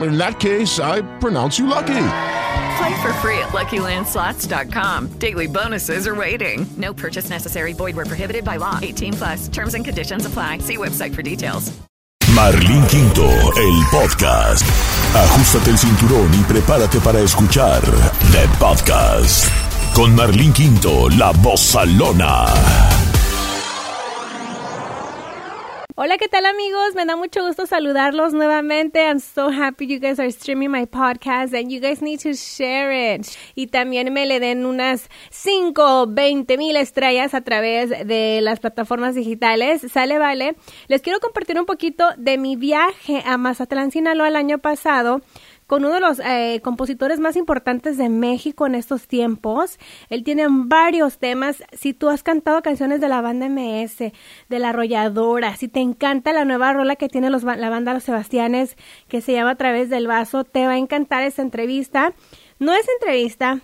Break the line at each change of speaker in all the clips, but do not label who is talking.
In that case, I pronounce you lucky.
Play for free at LuckyLandSlots.com. Daily bonuses are waiting. No purchase necessary. Void where prohibited by law. 18 plus. Terms and conditions apply. See website for details.
Marlín Quinto, el podcast. Ajustate el cinturón y prepárate para escuchar The Podcast. Con Marlín Quinto, la voz salona.
Hola, ¿qué tal amigos? Me da mucho gusto saludarlos nuevamente. I'm so happy you guys are streaming my podcast and you guys need to share it. Y también me le den unas 5, 20 mil estrellas a través de las plataformas digitales. Sale, vale. Les quiero compartir un poquito de mi viaje a Mazatlán, Sinaloa el año pasado con uno de los eh, compositores más importantes de México en estos tiempos. Él tiene varios temas. Si tú has cantado canciones de la banda MS, de La Arrolladora, si te encanta la nueva rola que tiene los, la banda Los Sebastianes, que se llama A través del vaso, te va a encantar esta entrevista. No es entrevista,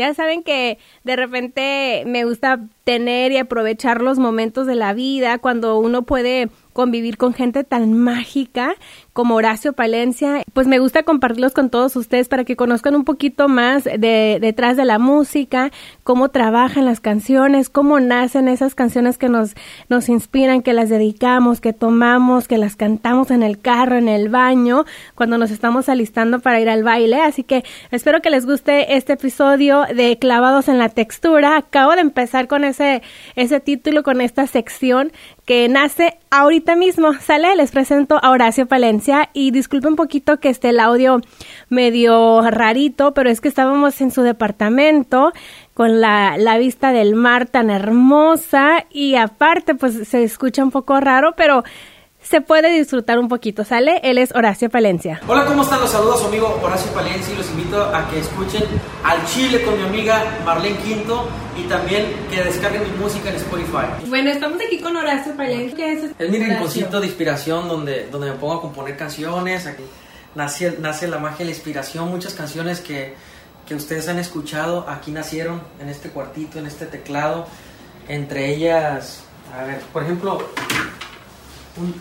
ya saben que de repente me gusta tener y aprovechar los momentos de la vida cuando uno puede convivir con gente tan mágica como Horacio Palencia, pues me gusta compartirlos con todos ustedes para que conozcan un poquito más de detrás de la música, cómo trabajan las canciones, cómo nacen esas canciones que nos, nos inspiran, que las dedicamos, que tomamos, que las cantamos en el carro, en el baño, cuando nos estamos alistando para ir al baile. Así que espero que les guste este episodio de Clavados en la Textura. Acabo de empezar con ese, ese título, con esta sección que nace ahorita mismo. Sale, les presento a Horacio Palencia y disculpe un poquito que esté el audio medio rarito, pero es que estábamos en su departamento con la, la vista del mar tan hermosa y aparte pues se escucha un poco raro, pero se puede disfrutar un poquito, ¿sale? Él es Horacio Palencia.
Hola, ¿cómo están? Los saludos a su amigo Horacio Palencia y los invito a que escuchen Al Chile con mi amiga Marlene Quinto y también que descarguen mi música en Spotify.
Bueno, estamos aquí con Horacio Palencia. ¿Qué es?
Es mi rinconcito de inspiración donde, donde me pongo a componer canciones, aquí nace, nace la magia y la inspiración, muchas canciones que, que ustedes han escuchado aquí nacieron en este cuartito, en este teclado, entre ellas, a ver, por ejemplo...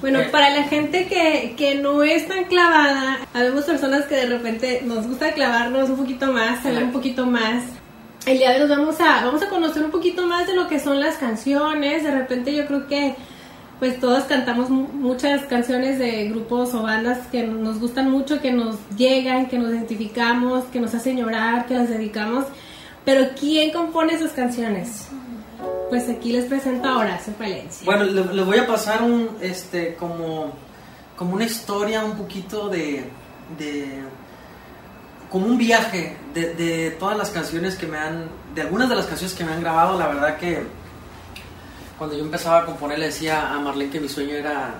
Bueno,
eh,
para la gente que, que no es tan clavada, habemos personas que de repente nos gusta clavarnos un poquito más, saber un poquito más. El día de hoy vamos a, vamos a conocer un poquito más de lo que son las canciones. De repente yo creo que pues todos cantamos mu- muchas canciones de grupos o bandas que nos gustan mucho, que nos llegan, que nos identificamos, que nos hacen llorar, que las dedicamos. Pero ¿quién compone esas canciones? Pues aquí les presento a Horacio Palencia.
Bueno, le- les voy a pasar un, este, como, como una historia un poquito de, de como un viaje de, de todas las canciones que me han, de algunas de las canciones que me han grabado, la verdad que cuando yo empezaba a componer le decía a Marlene que mi sueño era,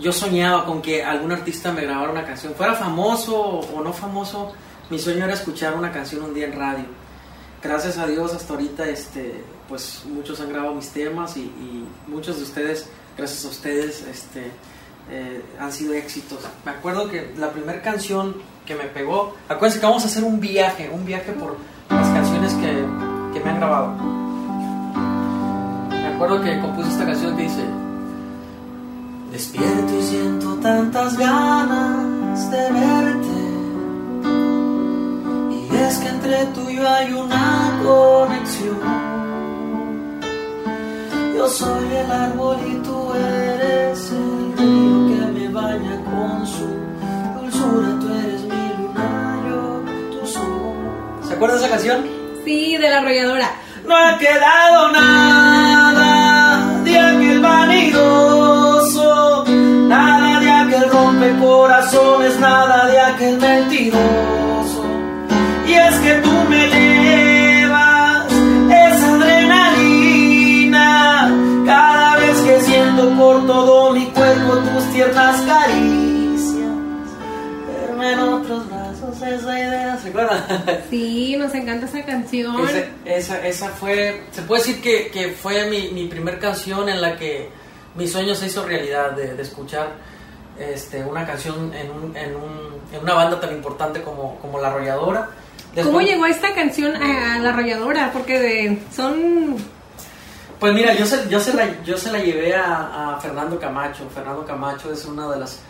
yo soñaba con que algún artista me grabara una canción, fuera famoso o no famoso, mi sueño era escuchar una canción un día en radio. Gracias a Dios hasta ahorita, este, pues muchos han grabado mis temas y, muchos de ustedes, gracias a ustedes, este, eh, han sido éxitos. Me acuerdo que la primera canción que me pegó, acuérdense que vamos a hacer un viaje, un viaje por las canciones que, que me han grabado. Me acuerdo que compuse esta canción que dice, Despierto y siento tantas ganas de verte. Es que entre tú y yo hay una conexión. Yo soy el árbol y tú eres el río que me baña con su dulzura. Tú eres mi luna, yo tu sol. ¿Se acuerda esa canción?
Sí, de la arrolladora.
No ha quedado nada de aquel vanidoso, nada de aquel rompe corazones, nada de aquel mentiroso. Y es que tú me llevas esa adrenalina cada vez que siento por todo mi cuerpo tus tiernas caricias. Verme en otros brazos, esa idea, ¿se acuerdan?
Sí, nos encanta esa canción.
Esa, esa fue, se puede decir que, que fue mi, mi primer canción en la que mi sueño se hizo realidad, de, de escuchar este, una canción en, un, en, un- en una banda tan importante como, como La Arrolladora.
¿Cómo llegó esta canción a, la arrolladora? Porque de, son...
Pues mira, yo se, yo se, la, yo se la llevé a, a Fernando Camacho. Fernando Camacho es una de las,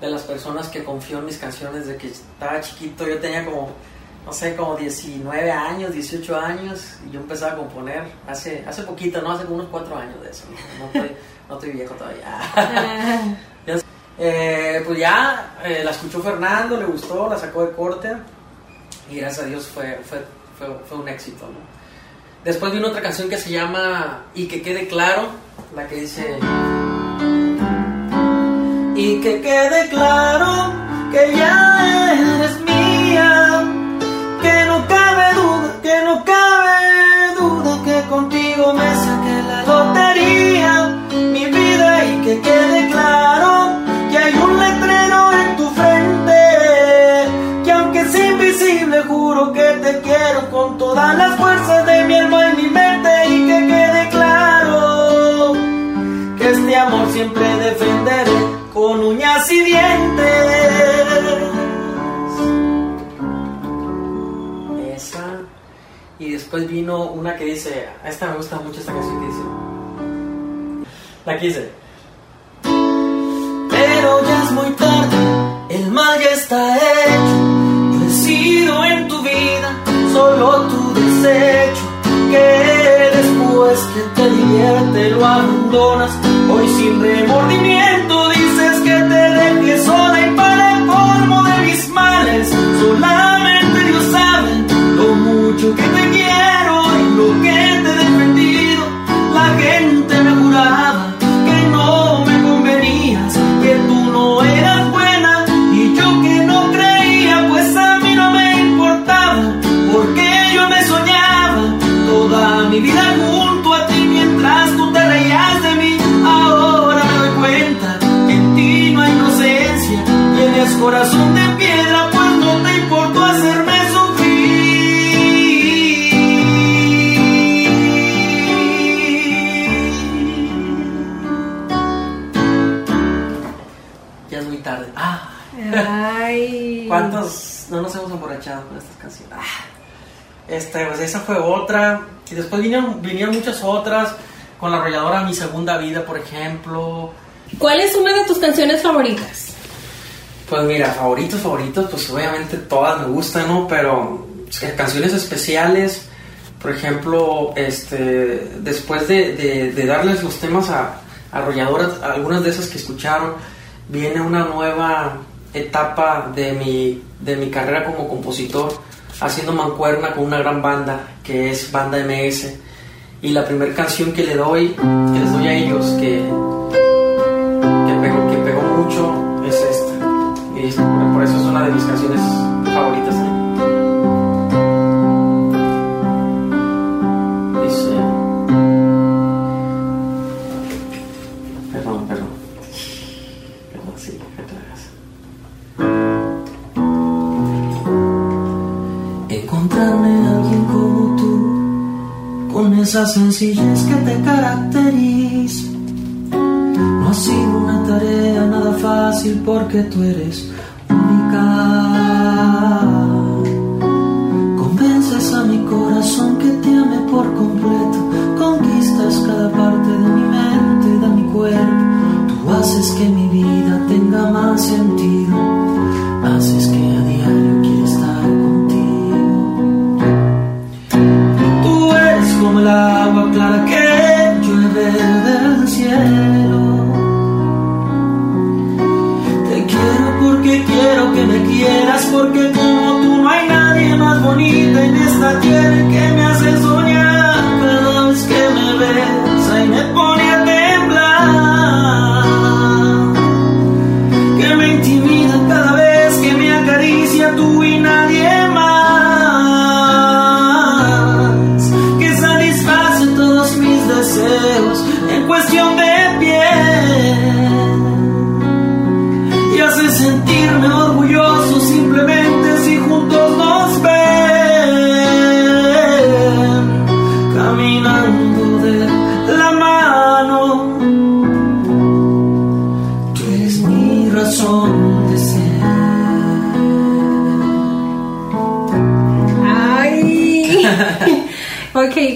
de las personas que confió en mis canciones desde que estaba chiquito. Yo tenía como, no sé, como 19 años, 18 años, y yo empezaba a componer hace, hace poquito, ¿no? Hace unos 4 años de eso. No, no estoy, no estoy viejo todavía.
ah,
eh, pues ya eh, la escuchó Fernando, le gustó, la sacó de corte y gracias a Dios fue, fue, fue, un éxito. ¿no? Después vino otra canción que se llama Y que quede claro, la que dice... Y que quede claro que ya eres mía, que no cabe duda, que no cabe duda que contigo me saqué la lotería, mi vida y que quede claro que hay un letrero juro que te quiero con todas las fuerzas de mi alma y mi mente y que quede claro que este amor siempre defenderé con uñas y dientes. Esa. Y después vino una que dice, a esta me gusta mucho esta canción que dice. La que dice. Pero ya es muy tarde, el mal ya está hecho. Sido en tu vida solo tu desecho. Que después que te divierte lo abandonas. Hoy sin remordimiento después vinieron, vinieron muchas otras. Con la arrolladora Mi Segunda Vida, por ejemplo.
¿Cuál es una de tus canciones favoritas?
Pues mira, favoritos, favoritos, pues obviamente todas me gustan, ¿no? Pero eh, canciones especiales, por ejemplo, este, después de, de- de darles los temas a, a arrolladoras, algunas de esas que escucharon, viene una nueva etapa de mi, de mi carrera como compositor, haciendo mancuerna con una gran banda, que es Banda MS. Y la primera canción que le doy, que les doy a ellos, que, que pegó, que pegó mucho es esta. Y por eso es una de mis canciones favoritas. Porque tú eres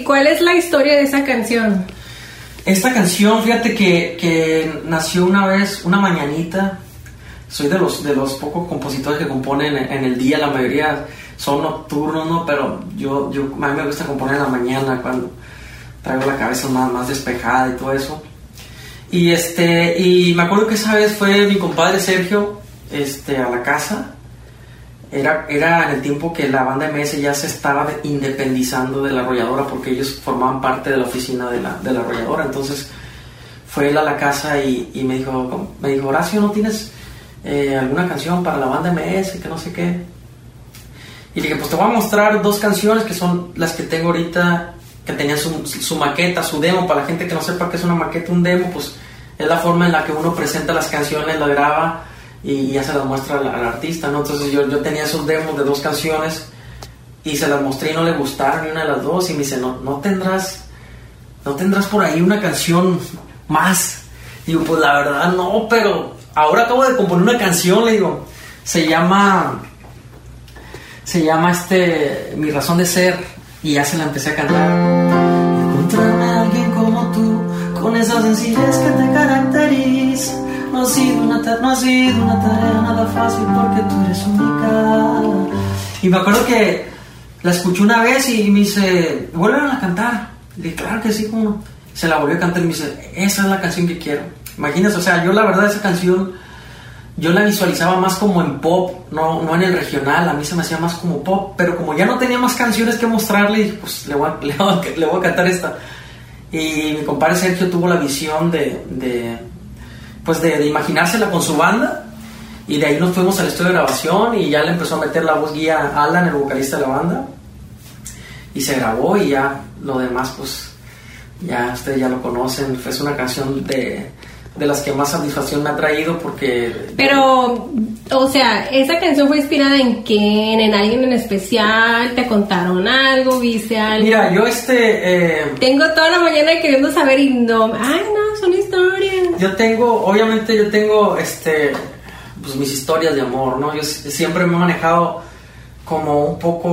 ¿cuál es la historia de esa canción?
Esta canción, fíjate que, que nació una vez, una mañanita. Soy de los, de los pocos compositores que componen en, el día, la mayoría son nocturnos, ¿no? Pero yo, yo, a mí me gusta componer en la mañana cuando traigo la cabeza más, más despejada y todo eso. Y este, y me acuerdo que esa vez fue mi compadre Sergio, este, a la casa. Era, era en el tiempo que la banda MS ya se estaba independizando de la arrolladora porque ellos formaban parte de la oficina de la, de la arrolladora. Entonces fue él a la casa y, me dijo, me dijo, Horacio, ¿no tienes eh, alguna canción para la banda MS? Que no sé qué. Y le dije, pues te voy a mostrar dos canciones que son las que tengo ahorita, que tenían su, su maqueta, su demo. Para la gente que no sepa qué es una maqueta, un demo, pues es la forma en la que uno presenta las canciones, la graba y ya se las muestra al, artista, ¿no? Entonces yo, yo tenía esos demos de dos canciones y se las mostré y no le gustaron ni una de las dos y me dice, no, no tendrás, no tendrás por ahí una canción más. Digo, pues la verdad no, pero ahora acabo de componer una canción, le digo, se llama, se llama este, Mi razón de ser y ya se la empecé a cantar. Con esa sencillez que te caracteriza. No ha sido una, no ha sido una tarea nada fácil porque tú eres única. Y me acuerdo que la escuché una vez y me dice, vuelven a cantar. Le dije, claro que sí, como no?". Se la volvió a cantar y me dice, esa es la canción que quiero. Imagínate, o sea, yo la verdad esa canción, yo la visualizaba más como en pop, no, no en el regional, a mí se me hacía más como pop, pero como ya no tenía más canciones que mostrarle, pues le voy a, le voy a- le voy a cantar esta. Y mi compadre Sergio tuvo la visión de, de pues de, imaginársela con su banda. Y de ahí nos fuimos al estudio de grabación y ya le empezó a meter la voz guía a Alan, el vocalista de la banda. Y se grabó y ya lo demás pues ya ustedes ya lo conocen, es una canción de, de las que más satisfacción me ha traído porque
Pero, o sea, ¿esa canción fue inspirada en quién? ¿En alguien en especial? ¿Te contaron algo? ¿Viste algo?
mira yo este eh,
Tengo toda la mañana queriendo saber y no... Ay, no, son historias.
Yo tengo, obviamente yo tengo, este, pues mis historias de amor, ¿no? Yo siempre me he manejado como un poco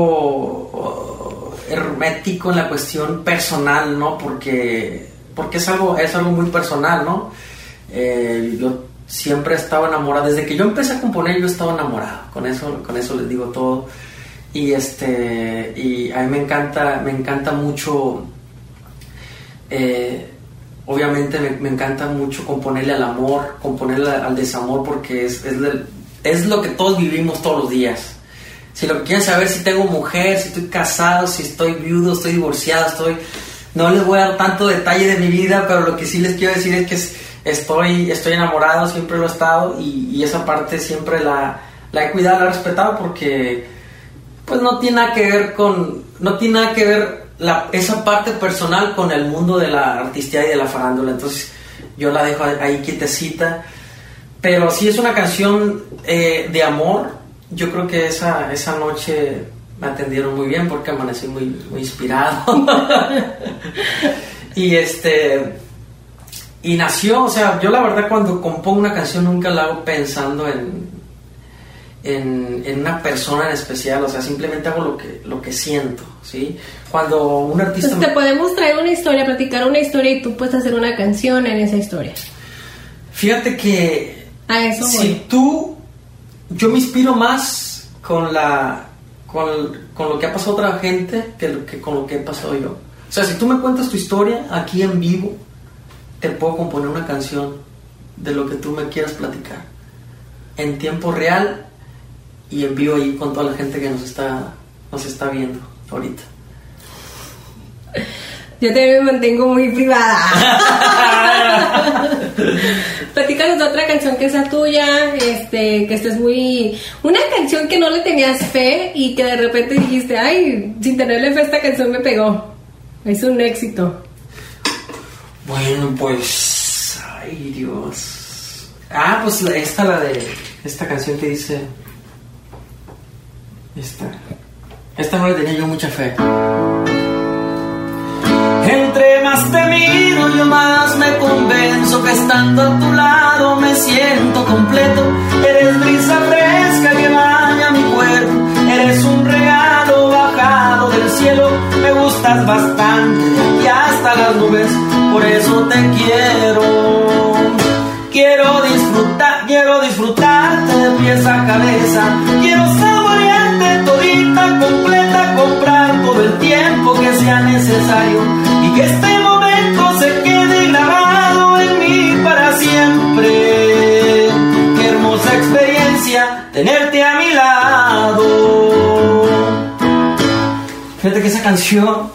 oh, hermético en la cuestión personal, ¿no? Porque, porque es algo, es algo muy personal, ¿no? Eh, yo siempre he estado enamorado, desde que yo empecé a componer yo he estado enamorado, con eso, con eso les digo todo. Y este, y a mí me encanta, me encanta mucho eh, obviamente me, encanta mucho componerle al amor, componerle al desamor, porque es, es, lo que todos vivimos todos los días. Si lo que quieren saber si tengo mujer, si estoy casado, si estoy viudo, estoy divorciado, estoy... No les voy a dar tanto detalle de mi vida, pero lo que sí les quiero decir es que estoy, estoy enamorado, siempre lo he estado y, esa parte siempre la, la he cuidado, la he respetado porque pues no tiene nada que ver con no tiene nada que ver la, esa parte personal con el mundo de la artistía y de la farándula. Entonces yo la dejo ahí quietecita. Pero sí es una canción eh, de amor. Yo creo que esa esa noche me atendieron muy bien porque amanecí muy muy inspirado. Y este y nació o sea yo la verdad cuando compongo una canción nunca la hago pensando en en, en una persona en especial, o sea, simplemente hago lo que, lo que siento, ¿sí? Cuando un artista...
Entonces te podemos traer una historia, platicar una historia y tú puedes hacer una canción en esa historia.
Fíjate que
A eso
si
voy.
tú, yo me inspiro más con la, con, con lo que ha pasado otra gente que, lo que con lo que he pasado yo. O sea, si tú me cuentas tu historia aquí en vivo, te puedo componer una canción de lo que tú me quieras platicar. En tiempo real y en vivo ahí con toda la gente que nos está, nos está viendo ahorita.
Yo también me mantengo muy privada. Platícanos de otra canción que sea tuya, este, que estés muy... Una canción que no le tenías fe y que de repente dijiste, ay, sin tenerle fe esta canción me pegó. Es un éxito.
Bueno, pues. Ay, Dios. Ah, pues esta, la de. Esta canción que dice. Esta. Esta no le tenía yo mucha fe. Entre más te miro, yo más me convenzo que estando a tu lado me siento completo. Eres brisa fresca que baña mi cuerpo. Eres un regalo bajado del cielo. Me gustas bastante y hasta las nubes. Por eso te quiero. Quiero disfrutar, quiero disfrutarte de pies a cabeza. Quiero saborearte todita, completa, comprar todo el tiempo que sea necesario. Y que este momento se quede grabado en mí para siempre. Qué hermosa experiencia tenerte a mi lado. Fíjate que esa canción,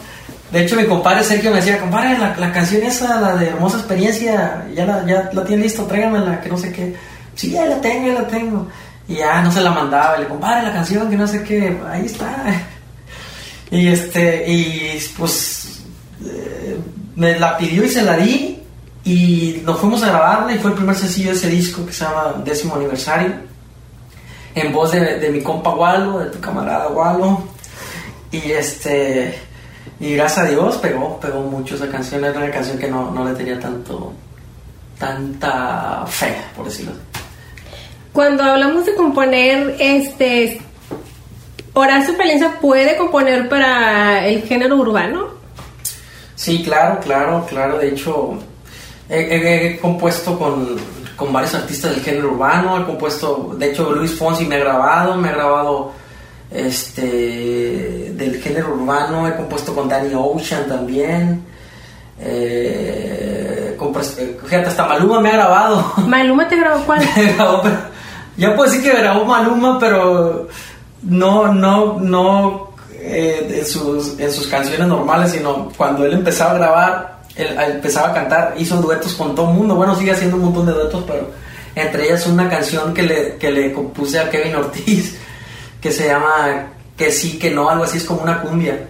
de hecho mi compadre Sergio me decía, compadre, la, la canción esa, la de Hermosa Experiencia, ya la, ya la tiene listo, tráigamela, que no sé qué. Sí, ya la tengo, ya la tengo. Y ya no se la mandaba, y le compadre, la canción, que no sé qué, ahí está. Y este, y pues eh, me la pidió y se la di. Y nos fuimos a grabarla y fue el primer sencillo de ese disco que se llama Décimo Aniversario. En voz de, de mi compa Walo, de tu camarada Walo. Y este. Y gracias a Dios pegó, pegó mucho esa canción. Era una canción que no, no le tenía tanto. tanta fe, por decirlo así.
Cuando hablamos de componer, este... Horacio Palencia puede componer para el género urbano.
Sí, claro, claro, claro. De hecho, he, he- he compuesto con, con varios artistas del género urbano. He compuesto, de hecho, Luis Fonsi me ha grabado, me ha grabado este del género urbano. He compuesto con Danny Ocean también. Eh, eh, fíjate, hasta Maluma me ha grabado.
Maluma te grabó cuál?
Me grabó, pero- ya puedo decir que grabó Maluma, pero no, no, no eh, en, sus, en sus canciones normales, sino cuando él empezaba a grabar, él, él empezaba a cantar, hizo duetos con todo el mundo. Bueno, sigue haciendo un montón de duetos, pero entre ellas una canción que le, que le compuse a Kevin Ortiz, que se llama Que sí, que no, algo así, es como una cumbia.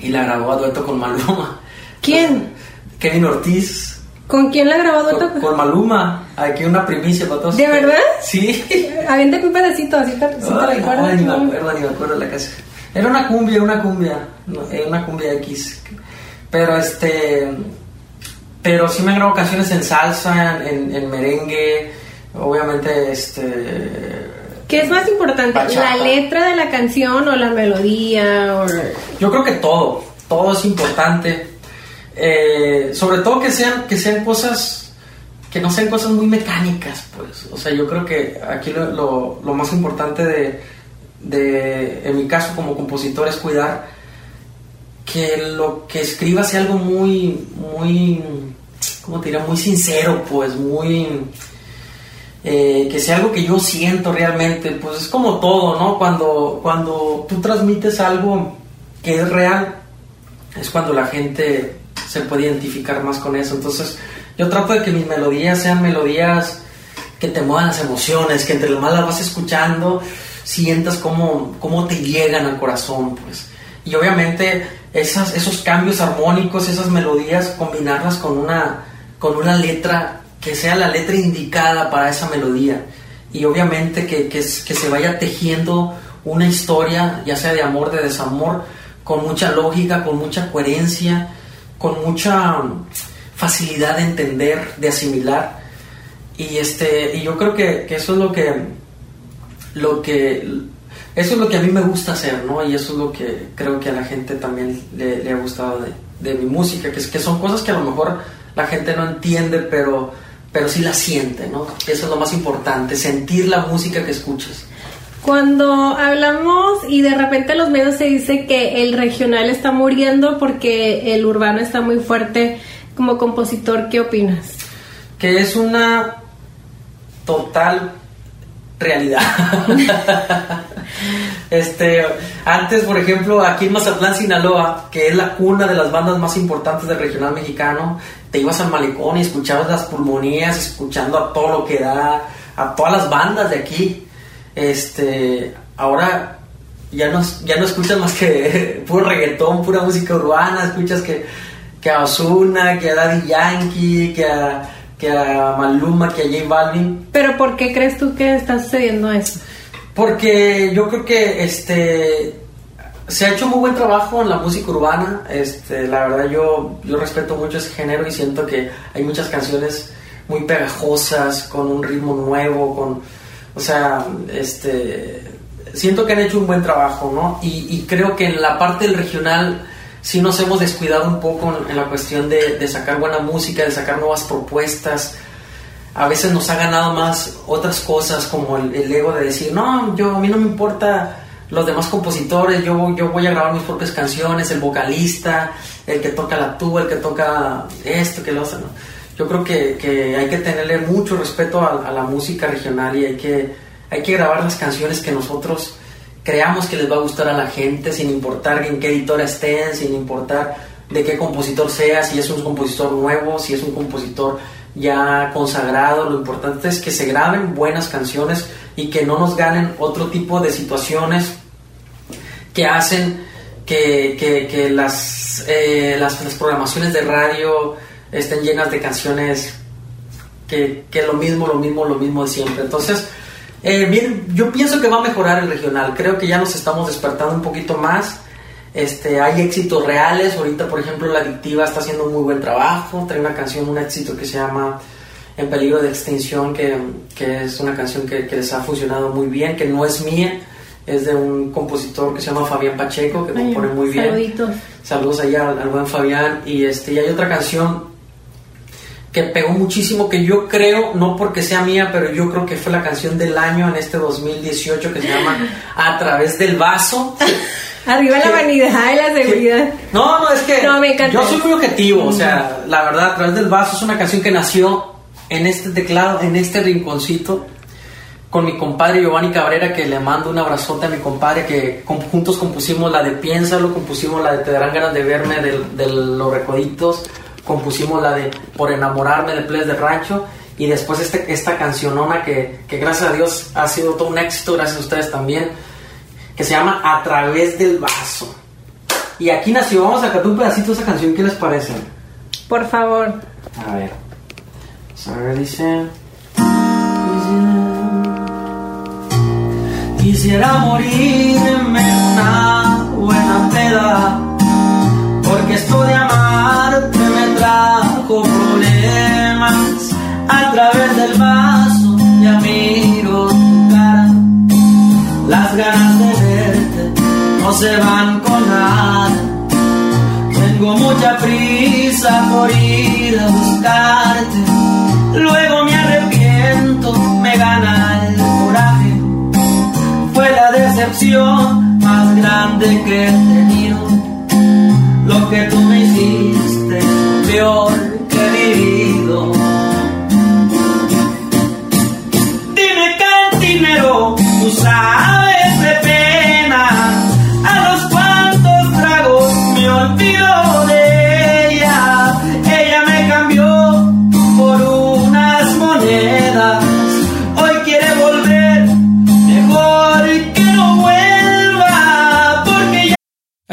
Y la grabó a dueto con Maluma.
¿Quién?
Kevin Ortiz.
¿Con quién la grabó dueto?
Con, con Maluma, aquí una primicia para todos.
¿De verdad?
Sí.
Aviéntate un pedacito, así te, si te
ay, ni me
¿no?
acuerdo, ni me acuerdo la casa. Era una cumbia, una cumbia, no, era una cumbia X. Pero este, pero sí me grabo canciones en salsa, en, en merengue, obviamente este.
¿Qué es más importante?
Bachata.
¿La letra de la canción o la melodía? O...
Yo creo que todo, todo es importante. Eh, sobre todo que sean, que sean cosas, que no sean cosas muy mecánicas, pues. O sea, yo creo que aquí lo, lo- lo más importante de, de, en mi caso como compositor, es cuidar que lo que escriba sea algo muy, muy, ¿cómo te diría? Muy sincero, pues, muy... eh, que sea algo que yo siento realmente, pues es como todo, ¿no? Cuando, cuando tú transmites algo que es real, es cuando la gente se puede identificar más con eso. Entonces, yo trato de que mis melodías sean melodías que te muevan las emociones, que entre lo más las vas escuchando, sientas cómo, cómo te llegan al corazón, pues. Y obviamente esas, esos cambios armónicos, esas melodías, combinarlas con una, con una letra que sea la letra indicada para esa melodía. Y obviamente que, que, que se vaya tejiendo una historia, ya sea de amor, de desamor, con mucha lógica, con mucha coherencia, con mucha mm, facilidad de entender, de asimilar. Y este, y yo creo que, que eso es lo que, lo que, eso es lo que a mí me gusta hacer, ¿no? Y eso es lo que creo que a la gente también le, le ha gustado de, de mi música, que, es, que son cosas que a lo mejor la gente no entiende, pero, pero sí la siente, ¿no? Eso es lo más importante, sentir la música que escuchas.
Cuando hablamos y de repente en los medios se dice que el regional está muriendo porque el urbano está muy fuerte como compositor, ¿qué opinas?
Que es una total realidad. este, antes, por ejemplo, aquí en Mazatlán, Sinaloa, que es la cuna de las bandas más importantes del regional mexicano, te ibas al malecón y escuchabas las pulmonías, escuchando a todo lo que da, a todas las bandas de aquí. Este, ahora ya no, ya no escuchas más que puro reggaetón, pura música urbana, escuchas que, que a Ozuna, que a Daddy Yankee, que a que a Maluma, que a J Balvin.
Pero ¿por qué crees tú que está sucediendo eso?
Porque yo creo que este se ha hecho muy buen trabajo en la música urbana. Este, la verdad yo, yo respeto mucho ese género y siento que hay muchas canciones muy pegajosas, con un ritmo nuevo, con o sea, este siento que han hecho un buen trabajo, ¿no? Y, y creo que en la parte del regional sí nos hemos descuidado un poco en, la cuestión de, sacar buena música, de sacar nuevas propuestas. A veces nos ha ganado más otras cosas como el, ego de decir, no, yo a mí no me importa los demás compositores, yo, yo voy a grabar mis propias canciones, el vocalista, el que toca la tuba, el que toca esto, que lo hace, ¿no? Yo creo que, hay que tenerle mucho respeto a, a, la música regional y hay que, hay que grabar las canciones que nosotros creamos que les va a gustar a la gente, sin importar en qué editora estén, sin importar de qué compositor sea, si es un compositor nuevo, si es un compositor ya consagrado, lo importante es que se graben buenas canciones y que no nos ganen otro tipo de situaciones que hacen que, las, eh, las, las, programaciones de radio estén llenas de canciones que, que lo mismo, lo mismo, lo mismo de siempre. Entonces, eh, bien, yo pienso que va a mejorar el regional. Creo que ya nos estamos despertando un poquito más. Este, hay éxitos reales. Ahorita, por ejemplo, La Adictiva está haciendo un muy buen trabajo. Trae una canción, un éxito que se llama En peligro de extinción, que, que es una canción que, que, les ha funcionado muy bien, que no es mía, es de un compositor que se llama Fabián Pacheco, que compone muy bien.
Saluditos.
Saludos allá al, al, buen Fabián. Y, este, y hay otra canción que pegó muchísimo, que yo creo, no porque sea mía, pero yo creo que fue la canción del año en este 2018 que se llama A través del vaso.
Arriba la vanidad y la seguridad.
no, no, es que yo soy muy objetivo, o sea, la verdad, A través del vaso es una canción que nació en este teclado, en este rinconcito, con mi compadre Giovanni Cabrera, que le mando un abrazote a mi compadre, que juntos compusimos la de Piénsalo, compusimos la de Te darán ganas de verme, de, de Los Recoditos compusimos la de Por enamorarme de Ples de Rancho y después este, esta cancionona que, que gracias a Dios ha sido todo un éxito, gracias a ustedes también, que se llama A través del vaso. Y aquí nació, vamos a cantar un pedacito de esa canción, ¿qué les parece?
Por favor.
A ver. A ver, dice... Quisiera morirme una buena peda, porque esto de amarte se van con nada. Tengo mucha prisa por ir a buscarte. Luego me arrepiento me gana el coraje. Fue la decepción más grande que he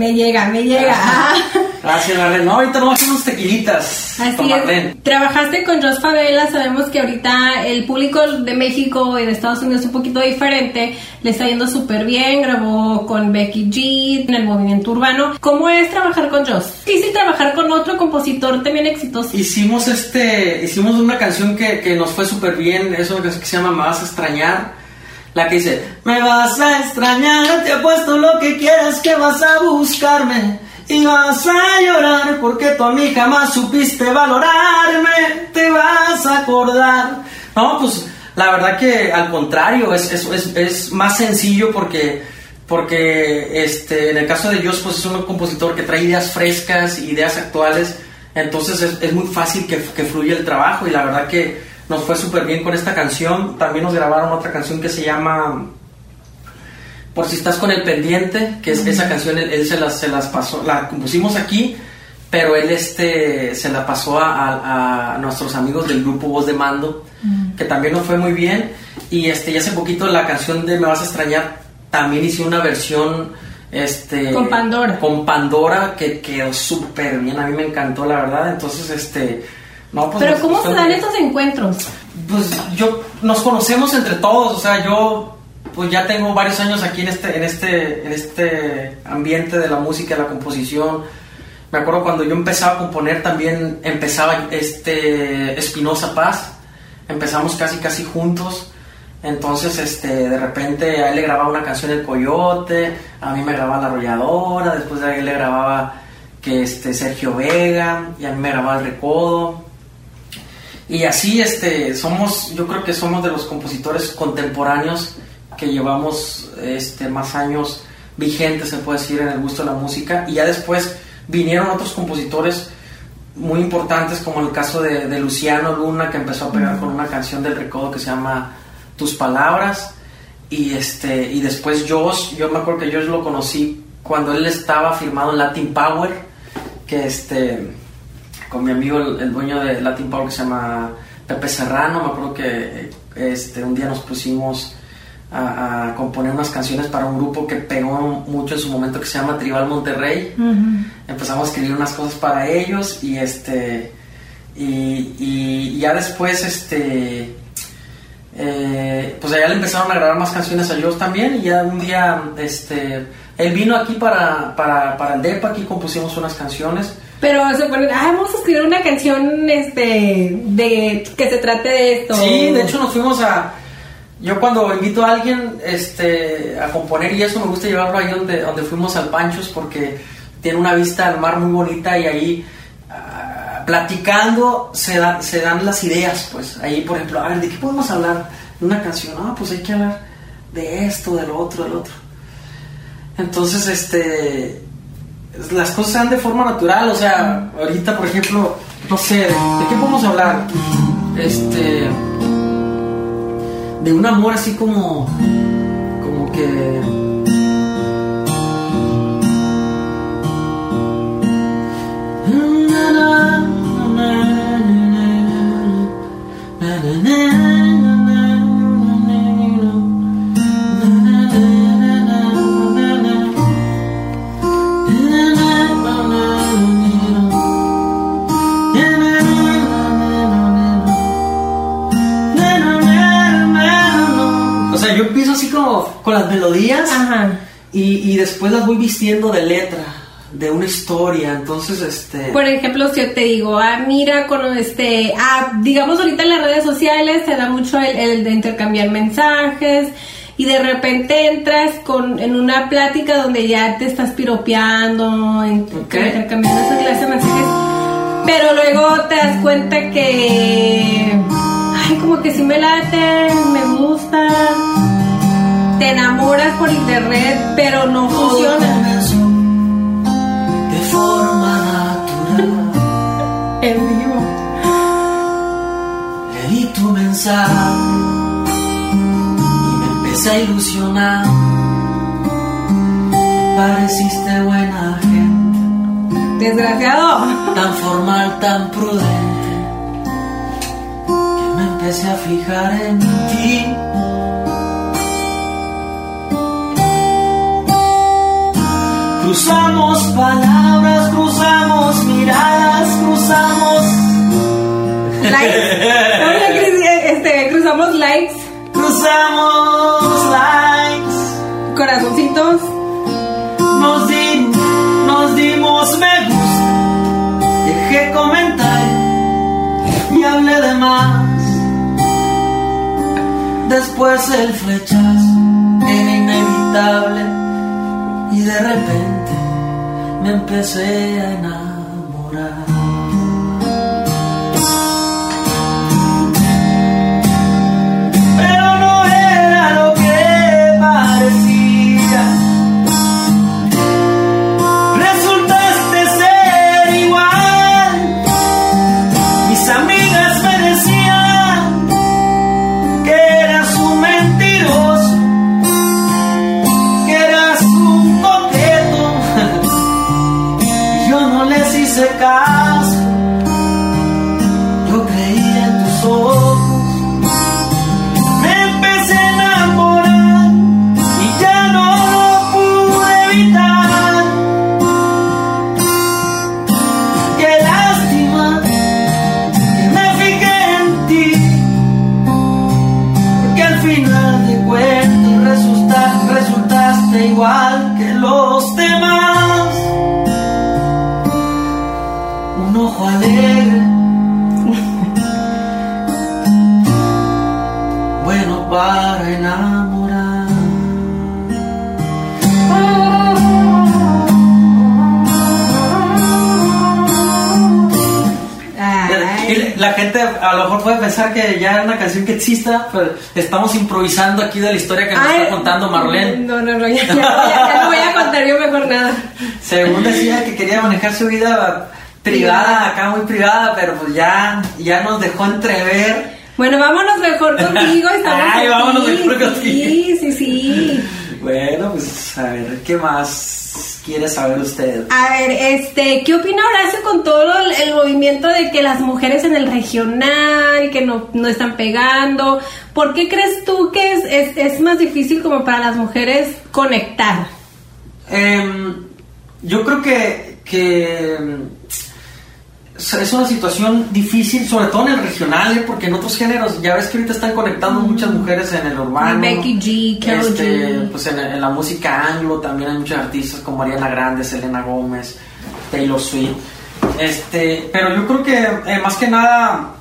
Me
llega, me llega.
Gracias, Marlene. No, ahorita nos unos tequilitas.
Así
con
es. Trabajaste con Jos Favela. Sabemos que ahorita el público de México y de Estados Unidos es un poquito diferente. Le está yendo súper bien. Grabó con Becky G en el movimiento urbano. ¿Cómo es trabajar con Jos? Quise trabajar con otro compositor también exitoso.
Hicimos este, hicimos una canción que, que nos fue súper bien, eso que, que se llama a extrañar. La que dice, me vas a extrañar, te apuesto lo que quieras que vas a buscarme. Y vas a llorar porque tú a mí jamás supiste valorarme. Te vas a acordar. No, pues la verdad que al contrario, es, es, es, más sencillo porque, porque este, en el caso de Dios, pues es un compositor que trae ideas frescas, ideas actuales. Entonces es, es muy fácil que, que fluya el trabajo y la verdad que nos fue súper bien con esta canción. También nos grabaron otra canción que se llama Por si estás con el pendiente, que es esa canción, él, él se, las, se las pasó, la compusimos aquí, pero él este, se la pasó a, a- a nuestros amigos del grupo Voz de Mando, que también nos fue muy bien. Y este, y hace poquito la canción de Me vas a extrañar, también hice una versión este
Con Pandora.
con Pandora que quedó súper bien a mí me encantó la verdad entonces este no pues
Pero ¿cómo
gustó
se dan estos encuentros?
Pues yo nos conocemos entre todos, o sea, yo pues ya tengo varios años aquí en este en este en este ambiente de la música, de la composición. Me acuerdo cuando yo empezaba a componer también empezaba este Espinosa Paz. Empezamos casi casi juntos. Entonces, este, de repente a él le grababa una canción El Coyote, a mí me grababa La Arrolladora, después de él le grababa que este Sergio Vega y a mí me grababa El Recodo. Y así, este, somos, yo creo que somos de los compositores contemporáneos que llevamos este, más años vigentes, se puede decir, en el gusto de la música. Y ya después vinieron otros compositores muy importantes, como el caso de, Luciano Luna, que empezó a pegar con una canción del recodo que se llama Tus Palabras. Y, este, y después Josh, yo me acuerdo que Josh lo conocí cuando él estaba firmado en Latin Power, que este con mi amigo, el, el dueño de Latin Power que se llama Pepe Serrano, me acuerdo que este, un día nos pusimos a, a componer unas canciones para un grupo que pegó mucho en su momento que se llama Tribal Monterrey. Empezamos a escribir unas cosas para ellos y este y, y ya después este eh, pues allá le empezaron a grabar más canciones a ellos también y ya un día este él vino aquí para, para, para el DEPA, aquí compusimos unas canciones.
Pero se ponen, ah, vamos a escribir una canción este de que se trate de esto.
Sí, de hecho nos fuimos a. Yo cuando invito a alguien este, a componer y eso me gusta llevarlo ahí donde, donde fuimos al Panchos porque tiene una vista al mar muy bonita y ahí ah, platicando se, da- se dan las ideas, pues ahí por ejemplo, a ver, ¿de qué podemos hablar? de Una canción, ah, pues hay que hablar de esto, del otro, del otro. Entonces, este, las cosas se dan de forma natural, o sea, ahorita por ejemplo, no sé, ¿de, de qué podemos hablar? Este de un amor así como como que con las melodías Y, y después las voy vistiendo de letra, de una historia. Entonces, este.
Por ejemplo, si yo te digo, ah, mira, con este, ah, digamos ahorita en las redes sociales se da mucho el, el de intercambiar mensajes y de repente entras con, en una plática donde ya te estás piropeando, en- intercambiando esa clase de mensajes, pero luego te das cuenta que, ay, como que sí me late, me gusta, te enamoras por internet, pero no funciona.
de forma natural.
En vivo.
Leí tu mensaje y me empecé a ilusionar. Me pareciste buena gente.
Desgraciado.
Tan formal, tan prudente. Que me empecé a fijar en ti. Cruzamos palabras, cruzamos miradas, cruzamos.
Likes. Este, cruzamos likes.
Cruzamos likes.
Corazoncitos.
Nos, di- nos dimos me gusta. Dejé comentario y hablé de más. Después el flechazo era inevitable y de repente me empecé a enamorar. Pensar que ya es una canción que exista, pero estamos improvisando aquí de la historia que nos
Ay,
está contando Marlene.
No, no, no, ya, ya, ya, no voy a contar yo mejor nada.
Según decía que quería manejar su vida privada, acá muy privada, pero pues ya, ya nos dejó entrever.
Bueno, vámonos mejor contigo. Estamos
Ay,
aquí.
vámonos mejor contigo.
Sí, sí, sí.
Bueno, pues a ver, ¿qué más quiere saber usted?
A ver, este, ¿qué opina Horacio con todo el, movimiento de que las mujeres en el regional, que no, no están pegando? ¿Por qué crees tú que es, es, es más difícil como para las mujeres conectar?
Em, yo creo que, que es una situación difícil, sobre todo en el regional, ¿eh? porque en otros géneros, ya ves que ahorita están conectando muchas mujeres en el urbano.
Becky G,
Este,
G.
Pues en, en la música anglo también hay muchos artistas como Ariana Grande, Selena Gómez, Taylor Swift. Este, pero yo creo que eh, más que nada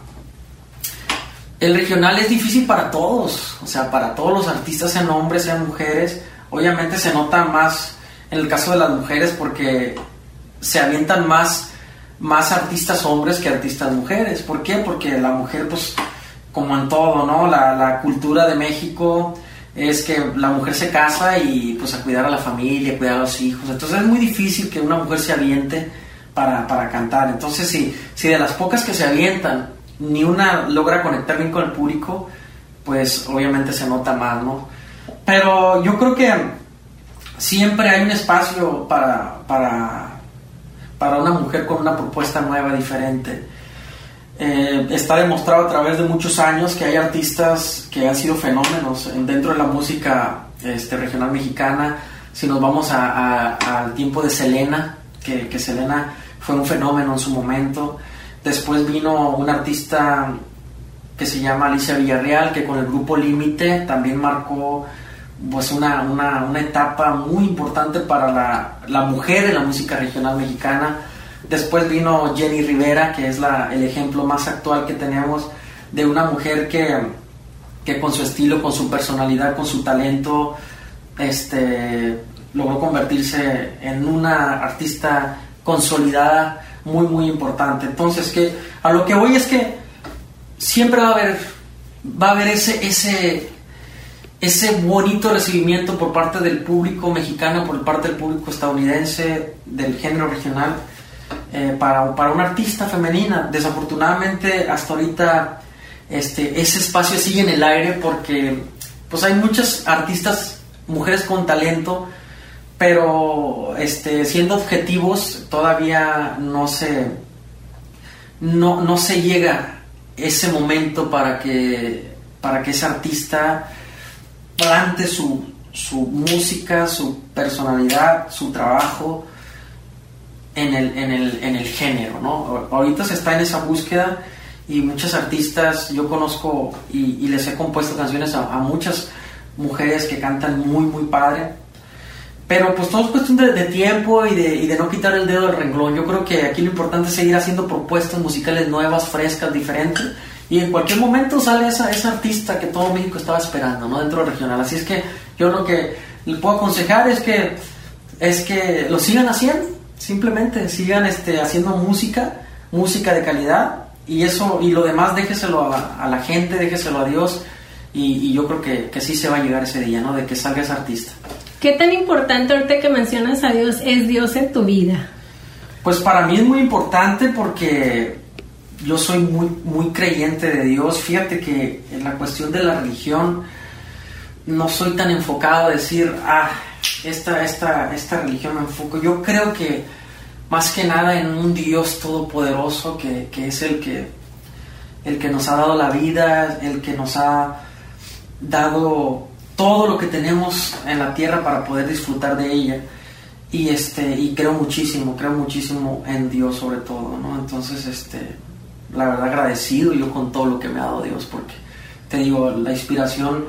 el regional es difícil para todos, o sea, para todos los artistas, sean hombres, sean mujeres. Obviamente se nota más en el caso de las mujeres porque se avientan más, más artistas hombres que artistas mujeres. ¿Por qué? Porque la mujer, pues, como en todo, ¿no? La, la cultura de México es que la mujer se casa y pues a cuidar a la familia, cuidar a los hijos. Entonces es muy difícil que una mujer se aviente para, para cantar. Entonces si, si de las pocas que se avientan, ni una logra conectar bien con el público, pues obviamente se nota más, ¿no? Pero yo creo que siempre hay un espacio para, para, para una mujer con una propuesta nueva, diferente. Eh, está demostrado a través de muchos años que hay artistas que han sido fenómenos en- dentro de la música este, regional mexicana. Si nos vamos a- al tiempo de Selena, que, que Selena fue un fenómeno en su momento. Después vino un artista que se llama Alicia Villarreal, que con el grupo Límite también marcó pues una, una, una, etapa muy importante para la, la, mujer en la música regional mexicana. Después vino Jenny Rivera, que es la, el ejemplo más actual que tenemos de una mujer que, que con su estilo, con su personalidad, con su talento, este, logró convertirse en una artista consolidada muy, muy importante. Entonces, que a lo que voy es que siempre va a haber, va a haber ese, ese, ese bonito recibimiento por parte del público mexicano, por parte del público estadounidense, del género regional, eh, para, para una artista femenina. Desafortunadamente, hasta ahorita, este, ese espacio sigue en el aire porque pues hay muchas artistas, mujeres con talento, pero este, siendo objetivos todavía no se, no, no se llega ese momento para que, para que ese artista plante su, su música, su personalidad, su trabajo en el, en el, en el género, ¿no? Ahorita se está en esa búsqueda y muchos artistas, yo conozco y, les he compuesto canciones a, muchas mujeres que cantan muy, muy padre, pero pues todo es cuestión de, tiempo y de, y de, no quitar el dedo del renglón. Yo creo que aquí lo importante es seguir haciendo propuestas musicales nuevas, frescas, diferentes. Y en cualquier momento sale esa, esa artista que todo México estaba esperando, ¿no? Dentro del regional. Así es que yo lo que le puedo aconsejar es que, es que lo sigan haciendo. Simplemente sigan este, haciendo música, música de calidad. Y eso, y lo demás déjeselo a, la gente, déjeselo a Dios. Y, y yo creo que, que sí se va a llegar ese día, ¿no? De que salga ese artista.
¿Qué tan importante ahorita que mencionas a Dios es Dios en tu vida?
Pues para mí es muy importante porque yo soy muy, muy creyente de Dios. Fíjate que en la cuestión de la religión no soy tan enfocado a decir, ah, esta, esta, esta religión me enfoco. Yo creo que más que nada en un Dios todopoderoso que, que es el que, el que nos ha dado la vida, el que nos ha dado todo lo que tenemos en la tierra para poder disfrutar de ella. Y, este, y creo muchísimo, creo muchísimo en Dios sobre todo, ¿no? Entonces, este, la verdad agradecido yo con todo lo que me ha dado Dios, porque te digo, la inspiración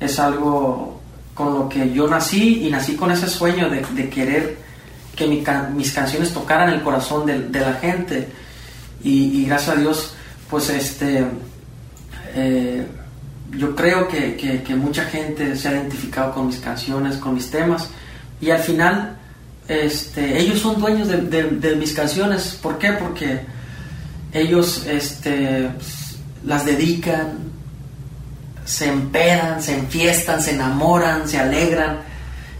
es algo con lo que yo nací y nací con ese sueño de, querer que mis canciones tocaran el corazón de, la gente. Y, gracias a Dios, pues este, eh, yo creo que, mucha gente se ha identificado con mis canciones, con mis temas, y al final este, ellos son dueños de, mis canciones. ¿Por qué? Porque ellos este, las dedican, se empedan, se enfiestan, se enamoran, se alegran,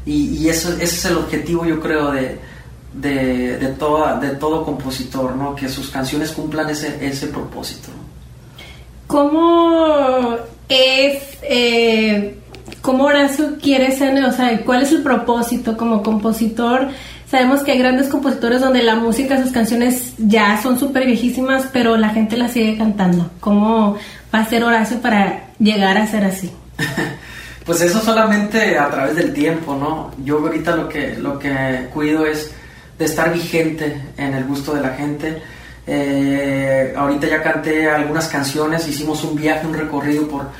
y, eso, ese es el objetivo, yo creo, de, de, de, de todo compositor, ¿no? que sus canciones cumplan ese, ese propósito.
¿Cómo es eh, cómo Horacio quiere ser, o sea, cuál es el propósito como compositor. Sabemos que hay grandes compositores donde la música, sus canciones ya son súper viejísimas, pero la gente las sigue cantando. ¿Cómo va a ser Horacio para llegar a ser así?
pues eso solamente a través del tiempo, ¿no? Yo ahorita lo que, lo que cuido es de estar vigente en el gusto de la gente eh, ahorita ya canté algunas canciones, hicimos un viaje, un recorrido por,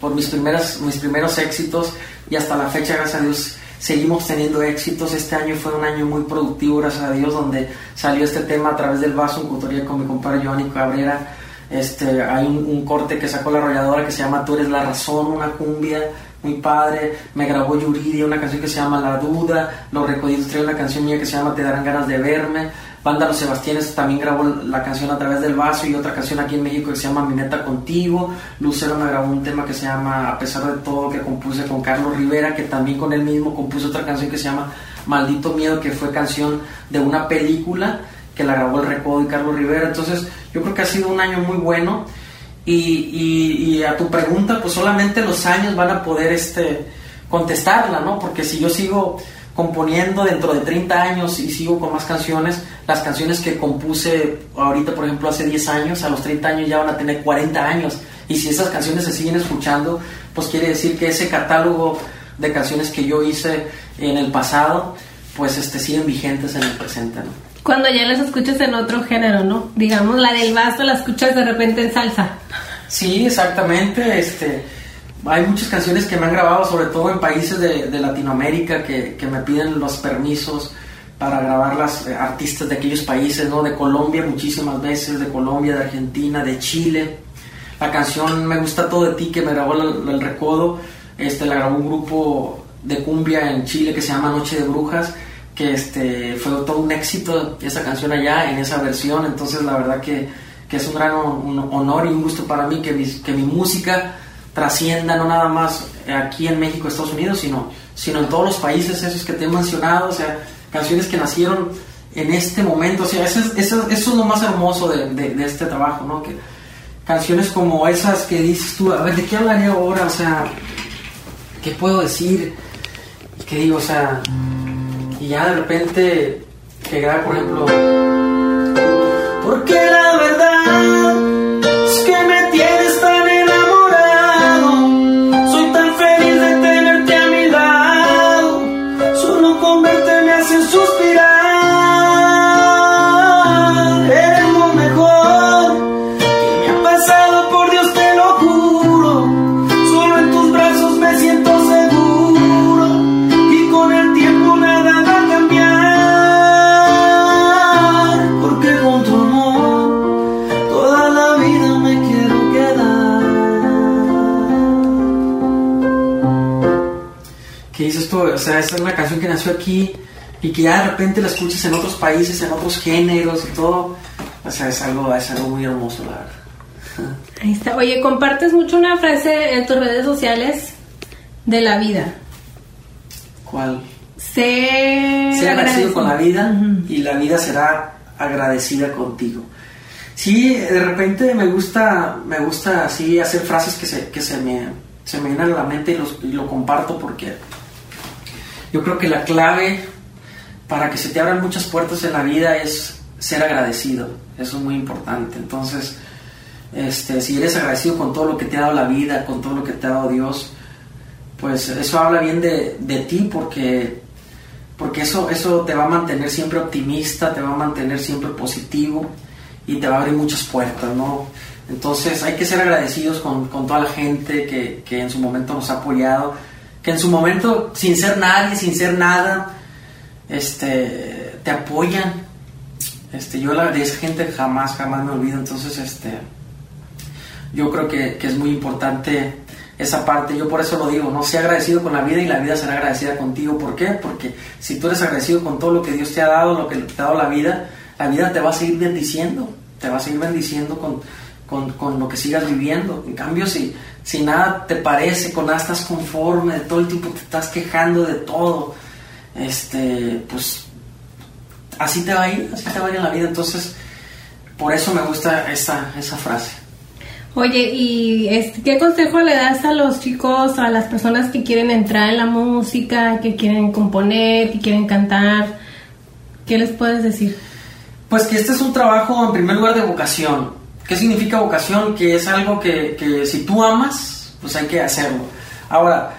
por, mis, primeras, mis primeros éxitos y hasta la fecha, gracias a Dios, seguimos teniendo éxitos. Este año fue un año muy productivo, gracias a Dios, donde salió este tema a través del vaso, en cutoría con mi compadre Giovanni Cabrera. Este, hay un, corte que sacó la arrolladora que se llama Tú eres la razón, una cumbia muy padre. Me grabó Yuridia una canción que se llama La Duda. Los Recoditos trae una canción mía que se llama Te darán ganas de verme. Banda Los Sebastianes también grabó la canción a través del vaso y otra canción aquí en México que se llama Mi Neta Contigo. Lucero me grabó un tema que se llama A pesar de todo que compuse con Carlos Rivera, que también con él mismo compuso otra canción que se llama Maldito Miedo, que fue canción de una película que la grabó el Recodo y Carlos Rivera. Entonces yo creo que ha sido un año muy bueno. Y, y, a tu pregunta, pues solamente los años van a poder este, contestarla, ¿no? Porque si yo sigo componiendo dentro de 30 años y sigo con más canciones, las canciones que compuse ahorita, por ejemplo, hace 10 años, a los 30 años ya van a tener 40 años. Y si esas canciones se siguen escuchando, pues quiere decir que ese catálogo de canciones que yo hice en el pasado, pues este, siguen vigentes en el presente, ¿no?
Cuando ya las escuchas en otro género, ¿no? Digamos, la del vaso la escuchas de repente en salsa.
Sí, exactamente. Este, hay muchas canciones que me han grabado, sobre todo en países de, de Latinoamérica, que, que, me piden los permisos para grabar las eh, artistas de aquellos países, ¿no? De Colombia muchísimas veces, de Colombia, de Argentina, de Chile. La canción Me gusta todo de ti que me grabó el, el Recodo, este, la grabó un grupo de cumbia en Chile que se llama Noche de Brujas, que este, fue todo un éxito esa canción allá en esa versión, entonces la verdad que, que es un gran un honor y un gusto para mí que mi, que mi música trascienda no nada más aquí en México, Estados Unidos, sino, sino en todos los países esos que te he mencionado, o sea, canciones que nacieron en este momento, o sea, eso es, eso, eso es lo más hermoso de, de, de, este trabajo, ¿no? Que canciones como esas que dices tú, a ver, ¿de qué hablaré ahora? O sea, ¿qué puedo decir? ¿Qué digo? O sea, y ya de repente que graba, por ejemplo,
porque la verdad
esta es una canción que nació aquí y que ya de repente la escuchas en otros países, en otros géneros y todo. O sea, es algo, es algo muy hermoso, la verdad.
Ahí está. Oye, compartes mucho una frase en tus redes sociales de la vida.
¿Cuál?
Sé,
Sé agradecido con la vida y la vida será agradecida contigo. Sí, de repente me gusta, me gusta así hacer frases que se, que se me, se me vienen a la mente y, los, y lo comparto porque yo creo que la clave para que se te abran muchas puertas en la vida es ser agradecido. Eso es muy importante. Entonces, este, si eres agradecido con todo lo que te ha dado la vida, con todo lo que te ha dado Dios, pues eso habla bien de, de ti porque, porque eso, eso te va a mantener siempre optimista, te va a mantener siempre positivo y te va a abrir muchas puertas, ¿no? Entonces hay que ser agradecidos con, con toda la gente que, que en su momento nos ha apoyado, que en su momento, sin ser nadie, sin ser nada, este, te apoyan. Este, yo la, de esa gente jamás, jamás me olvido. Entonces, este, yo creo que, que, es muy importante esa parte. Yo por eso lo digo, no sea agradecido con la vida y la vida será agradecida contigo. ¿Por qué? Porque si tú eres agradecido con todo lo que Dios te ha dado, lo que te ha dado la vida, la vida te va a seguir bendiciendo. Te va a seguir bendiciendo con, con, con lo que sigas viviendo. En cambio, si, si nada te parece, con nada estás conforme, de todo el tiempo te estás quejando de todo, este, pues así te va a ir, así te va a ir en la vida. Entonces, por eso me gusta esa, esa frase.
Oye, ¿y este, qué consejo le das a los chicos, a las personas que quieren entrar en la música, que quieren componer, que quieren cantar? ¿Qué les puedes decir?
Pues que este es un trabajo en primer lugar de vocación. ¿Qué significa vocación? Que es algo que, que si tú amas, pues hay que hacerlo. Ahora,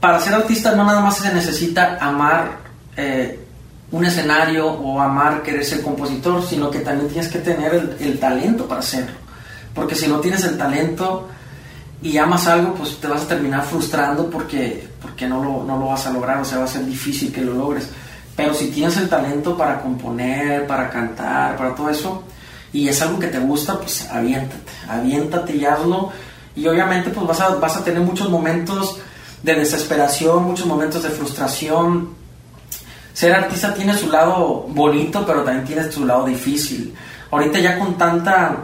para ser artista no nada más se necesita amar eh, un escenario o amar querer ser compositor, sino que también tienes que tener el, el, talento para hacerlo. Porque si no tienes el talento y amas algo, pues te vas a terminar frustrando porque, porque no, lo, no lo vas a lograr, o sea, va a ser difícil que lo logres. Pero si tienes el talento para componer, para cantar, para todo eso, y es algo que te gusta, pues aviéntate, aviéntate y hazlo. Y obviamente pues vas a, vas a tener muchos momentos de desesperación, muchos momentos de frustración. Ser artista tiene su lado bonito, pero también tiene su lado difícil. Ahorita ya con tanta,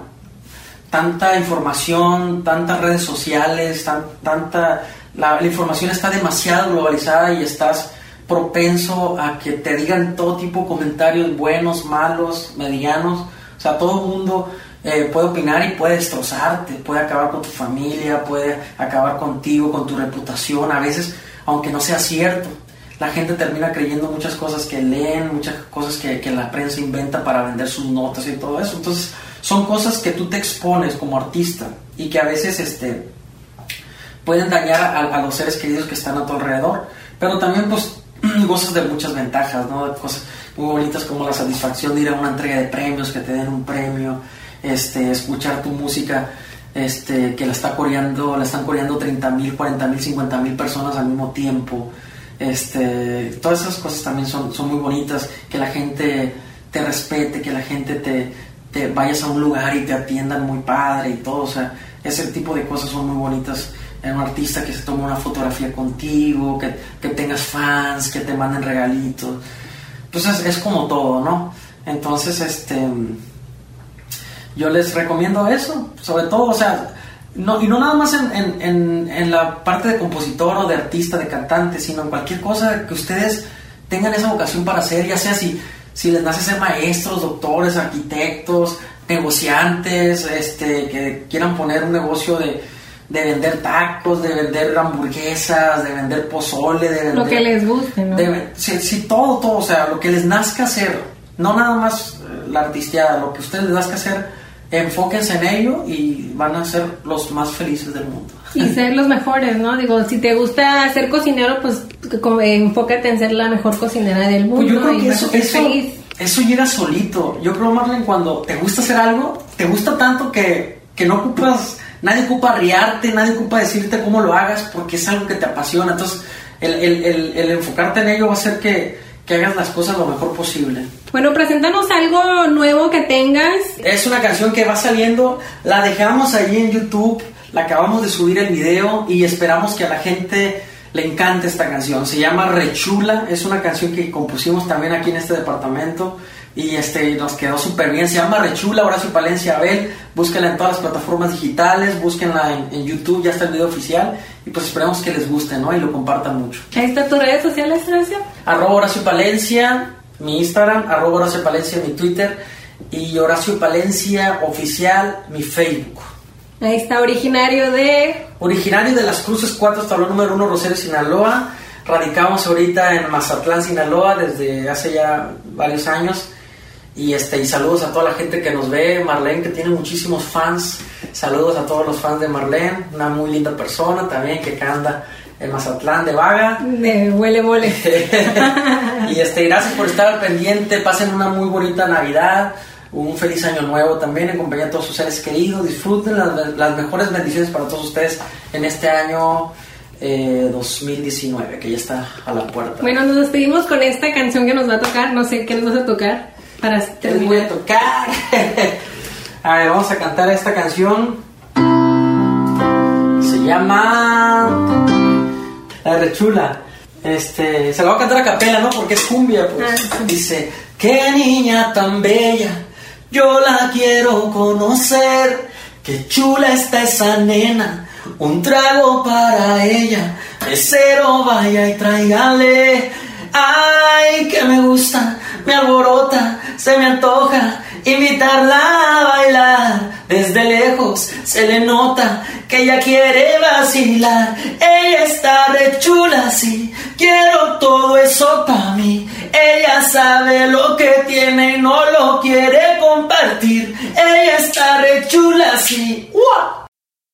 tanta información, tantas redes sociales, tan, tanta... La, la información está demasiado globalizada y estás propenso a que te digan todo tipo de comentarios buenos, malos, medianos. O sea, todo mundo eh, puede opinar y puede destrozarte, puede acabar con tu familia, puede acabar contigo, con tu reputación, a veces, aunque no sea cierto. La gente termina creyendo muchas cosas que leen, muchas cosas que, la prensa inventa para vender sus notas y todo eso. Entonces, son cosas que tú te expones como artista y que a veces este, pueden dañar a, los seres queridos que están a tu alrededor. Pero también, pues, gozas de muchas ventajas, ¿no? Cosas muy bonitas como la satisfacción de ir a una entrega de premios, que te den un premio, este, escuchar tu música este, que la está coreando, la están coreando 30 mil, 40 mil, 50 mil personas al mismo tiempo. Este, todas esas cosas también son, son muy bonitas, que la gente te respete, que la gente te, te vayas a un lugar y te atiendan muy padre y todo, o sea, ese tipo de cosas son muy bonitas en un artista que se tome una fotografía contigo, que, que tengas fans, que te manden regalitos. Pues es, como todo, ¿no? Entonces, este, yo les recomiendo eso, sobre todo, o sea, no, y no nada más en, en, en, en, la parte de compositor o de artista, de cantante, sino en cualquier cosa que ustedes tengan esa vocación para hacer, ya sea si, si les nace ser maestros, doctores, arquitectos, negociantes, este, que quieran poner un negocio de, de vender tacos, de vender hamburguesas, de vender pozole, de vender...
Lo que les guste, ¿no?
De, sí, sí, todo, todo, o sea, lo que les nazca hacer, no nada más la artisteada, lo que a ustedes les nazca hacer enfóquense en ello y van a ser los más felices del mundo.
Y ser los mejores, ¿no? Digo, si te gusta ser cocinero, pues enfócate en ser la mejor cocinera del mundo.
Pues yo creo que eso, eso, eso, llega solito. Yo creo, Marlene, cuando te gusta hacer algo, te gusta tanto que, que no ocupas, nadie ocupa riarte, nadie ocupa decirte cómo lo hagas, porque es algo que te apasiona. Entonces, el, el, el, el enfocarte en ello va a hacer que, que hagas las cosas lo mejor posible.
Bueno, preséntanos algo nuevo que tengas.
Es una canción que va saliendo, la dejamos allí en YouTube, la acabamos de subir el video y esperamos que a la gente le encante esta canción. Se llama Rechula, es una canción que compusimos también aquí en este departamento y este nos quedó súper bien. Se llama Rechula, Horacio Palencia Abel. Búsquenla en todas las plataformas digitales, búsquenla en, en, YouTube, ya está el video oficial. Y pues esperemos que les guste, ¿no? Y lo compartan mucho.
Ahí está tus redes sociales, Horacio.
Arroba Horacio Palencia, mi Instagram, arroba Horacio Palencia, mi Twitter. Y Horacio Palencia Oficial, mi Facebook.
Ahí está, originario de...
Originario de Las Cruces 4, tablón número 1, Rosario, Sinaloa. Radicamos ahorita en Mazatlán, Sinaloa, desde hace ya varios años. Y, este, y saludos a toda la gente que nos ve, Marlene que tiene muchísimos fans, saludos a todos los fans de Marlene, una muy linda persona también que anda en Mazatlán de Vaga.
De huele mole.
y este, gracias por estar al pendiente, pasen una muy bonita Navidad, un feliz año nuevo también en compañía de todos sus seres queridos, disfruten las, las mejores bendiciones para todos ustedes en este año. Eh, 2019 que ya está a la puerta.
Bueno, nos despedimos con esta canción que nos va a tocar, no sé qué nos vas a tocar para.
Les voy a tocar. a ver, vamos a cantar esta canción. Se llama La Rechula. Este, se la voy a cantar a capela, ¿no? Porque es cumbia, pues. Ah, sí. Dice, qué niña tan bella, yo la quiero conocer. Qué chula está esa nena, un trago para ella. Mesero, vaya y tráigale. Ay, que me gusta, me alborota, se me antoja invitarla a bailar. Desde lejos se le nota que ella quiere vacilar. Ella está re chula, sí, quiero todo eso para mí. Ella sabe lo que tiene y no lo quiere compartir. Ella está re chula, sí.